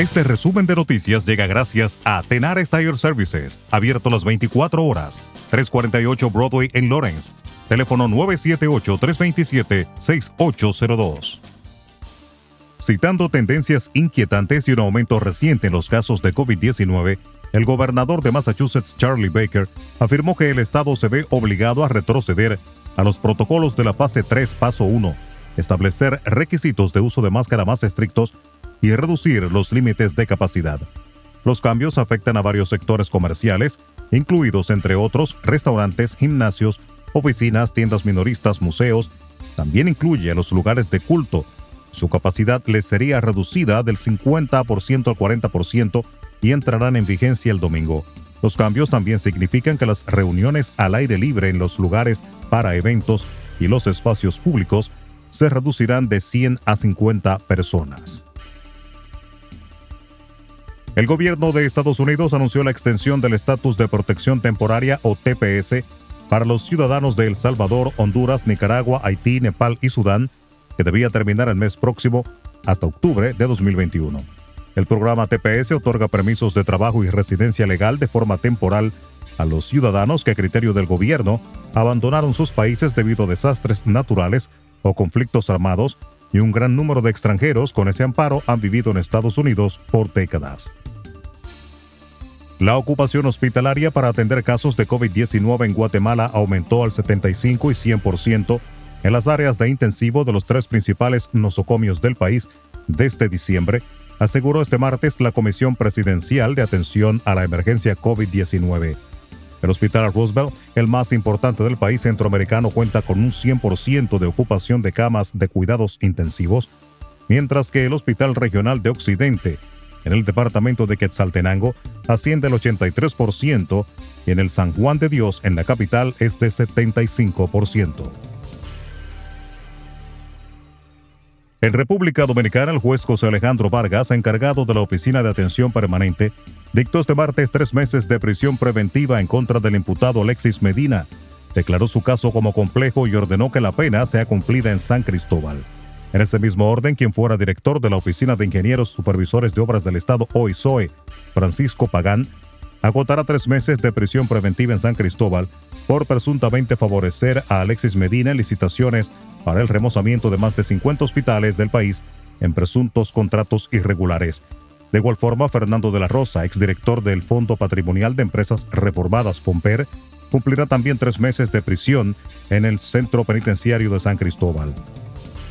Este resumen de noticias llega gracias a Tenar Tire Services, abierto las 24 horas, 348 Broadway en Lawrence. Teléfono 978-327-6802. Citando tendencias inquietantes y un aumento reciente en los casos de COVID-19, el gobernador de Massachusetts, Charlie Baker, afirmó que el estado se ve obligado a retroceder a los protocolos de la fase 3, paso 1, establecer requisitos de uso de máscara más estrictos y reducir los límites de capacidad. Los cambios afectan a varios sectores comerciales, incluidos entre otros restaurantes, gimnasios, oficinas, tiendas minoristas, museos. También incluye a los lugares de culto. Su capacidad les sería reducida del 50% al 40% y entrarán en vigencia el domingo. Los cambios también significan que las reuniones al aire libre en los lugares para eventos y los espacios públicos se reducirán de 100 a 50 personas. El gobierno de Estados Unidos anunció la extensión del estatus de protección temporaria o TPS para los ciudadanos de El Salvador, Honduras, Nicaragua, Haití, Nepal y Sudán, que debía terminar el mes próximo hasta octubre de 2021. El programa TPS otorga permisos de trabajo y residencia legal de forma temporal a los ciudadanos que a criterio del gobierno abandonaron sus países debido a desastres naturales o conflictos armados y un gran número de extranjeros con ese amparo han vivido en Estados Unidos por décadas. La ocupación hospitalaria para atender casos de COVID-19 en Guatemala aumentó al 75 y 100% en las áreas de intensivo de los tres principales nosocomios del país desde diciembre, aseguró este martes la Comisión Presidencial de Atención a la Emergencia COVID-19. El Hospital Roosevelt, el más importante del país centroamericano, cuenta con un 100% de ocupación de camas de cuidados intensivos, mientras que el Hospital Regional de Occidente, en el departamento de Quetzaltenango, asciende al 83% y en el San Juan de Dios, en la capital, es de 75%. En República Dominicana, el juez José Alejandro Vargas, encargado de la Oficina de Atención Permanente, dictó este martes tres meses de prisión preventiva en contra del imputado Alexis Medina. Declaró su caso como complejo y ordenó que la pena sea cumplida en San Cristóbal. En ese mismo orden, quien fuera director de la Oficina de Ingenieros Supervisores de Obras del Estado OISOE, Francisco Pagán, agotará tres meses de prisión preventiva en San Cristóbal por presuntamente favorecer a Alexis Medina en licitaciones para el remozamiento de más de 50 hospitales del país en presuntos contratos irregulares. De igual forma, Fernando de la Rosa, exdirector del Fondo Patrimonial de Empresas Reformadas FOMPER, cumplirá también tres meses de prisión en el Centro Penitenciario de San Cristóbal.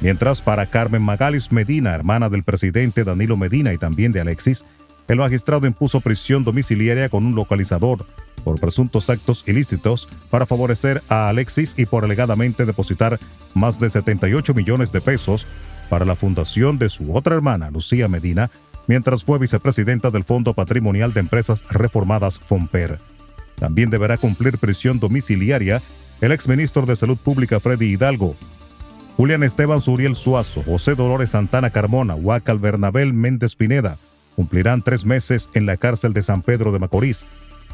Mientras para Carmen Magalis Medina, hermana del presidente Danilo Medina y también de Alexis, el magistrado impuso prisión domiciliaria con un localizador por presuntos actos ilícitos para favorecer a Alexis y por alegadamente depositar más de 78 millones de pesos para la fundación de su otra hermana, Lucía Medina, mientras fue vicepresidenta del Fondo Patrimonial de Empresas Reformadas FOMPER. También deberá cumplir prisión domiciliaria el exministro de Salud Pública Freddy Hidalgo, Julián Esteban Suriel Suazo, José Dolores Santana Carmona, Huacal Bernabel Méndez Pineda cumplirán tres meses en la cárcel de San Pedro de Macorís,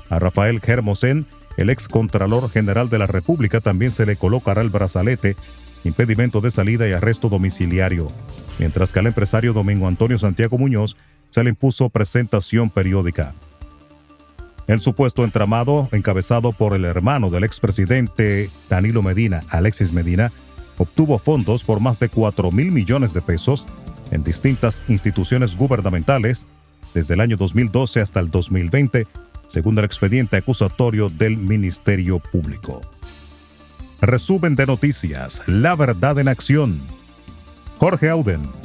a Rafael Germosén, el ex Contralor General de la República, también se le colocará el brazalete, impedimento de salida y arresto domiciliario, mientras que al empresario Domingo Antonio Santiago Muñoz se le impuso presentación periódica. El supuesto entramado, encabezado por el hermano del expresidente Danilo Medina, Alexis Medina, obtuvo fondos por más de 4 mil millones de pesos en distintas instituciones gubernamentales desde el año 2012 hasta el 2020 según el expediente acusatorio del Ministerio Público. Resumen de noticias, la verdad en acción. Jorge Auden.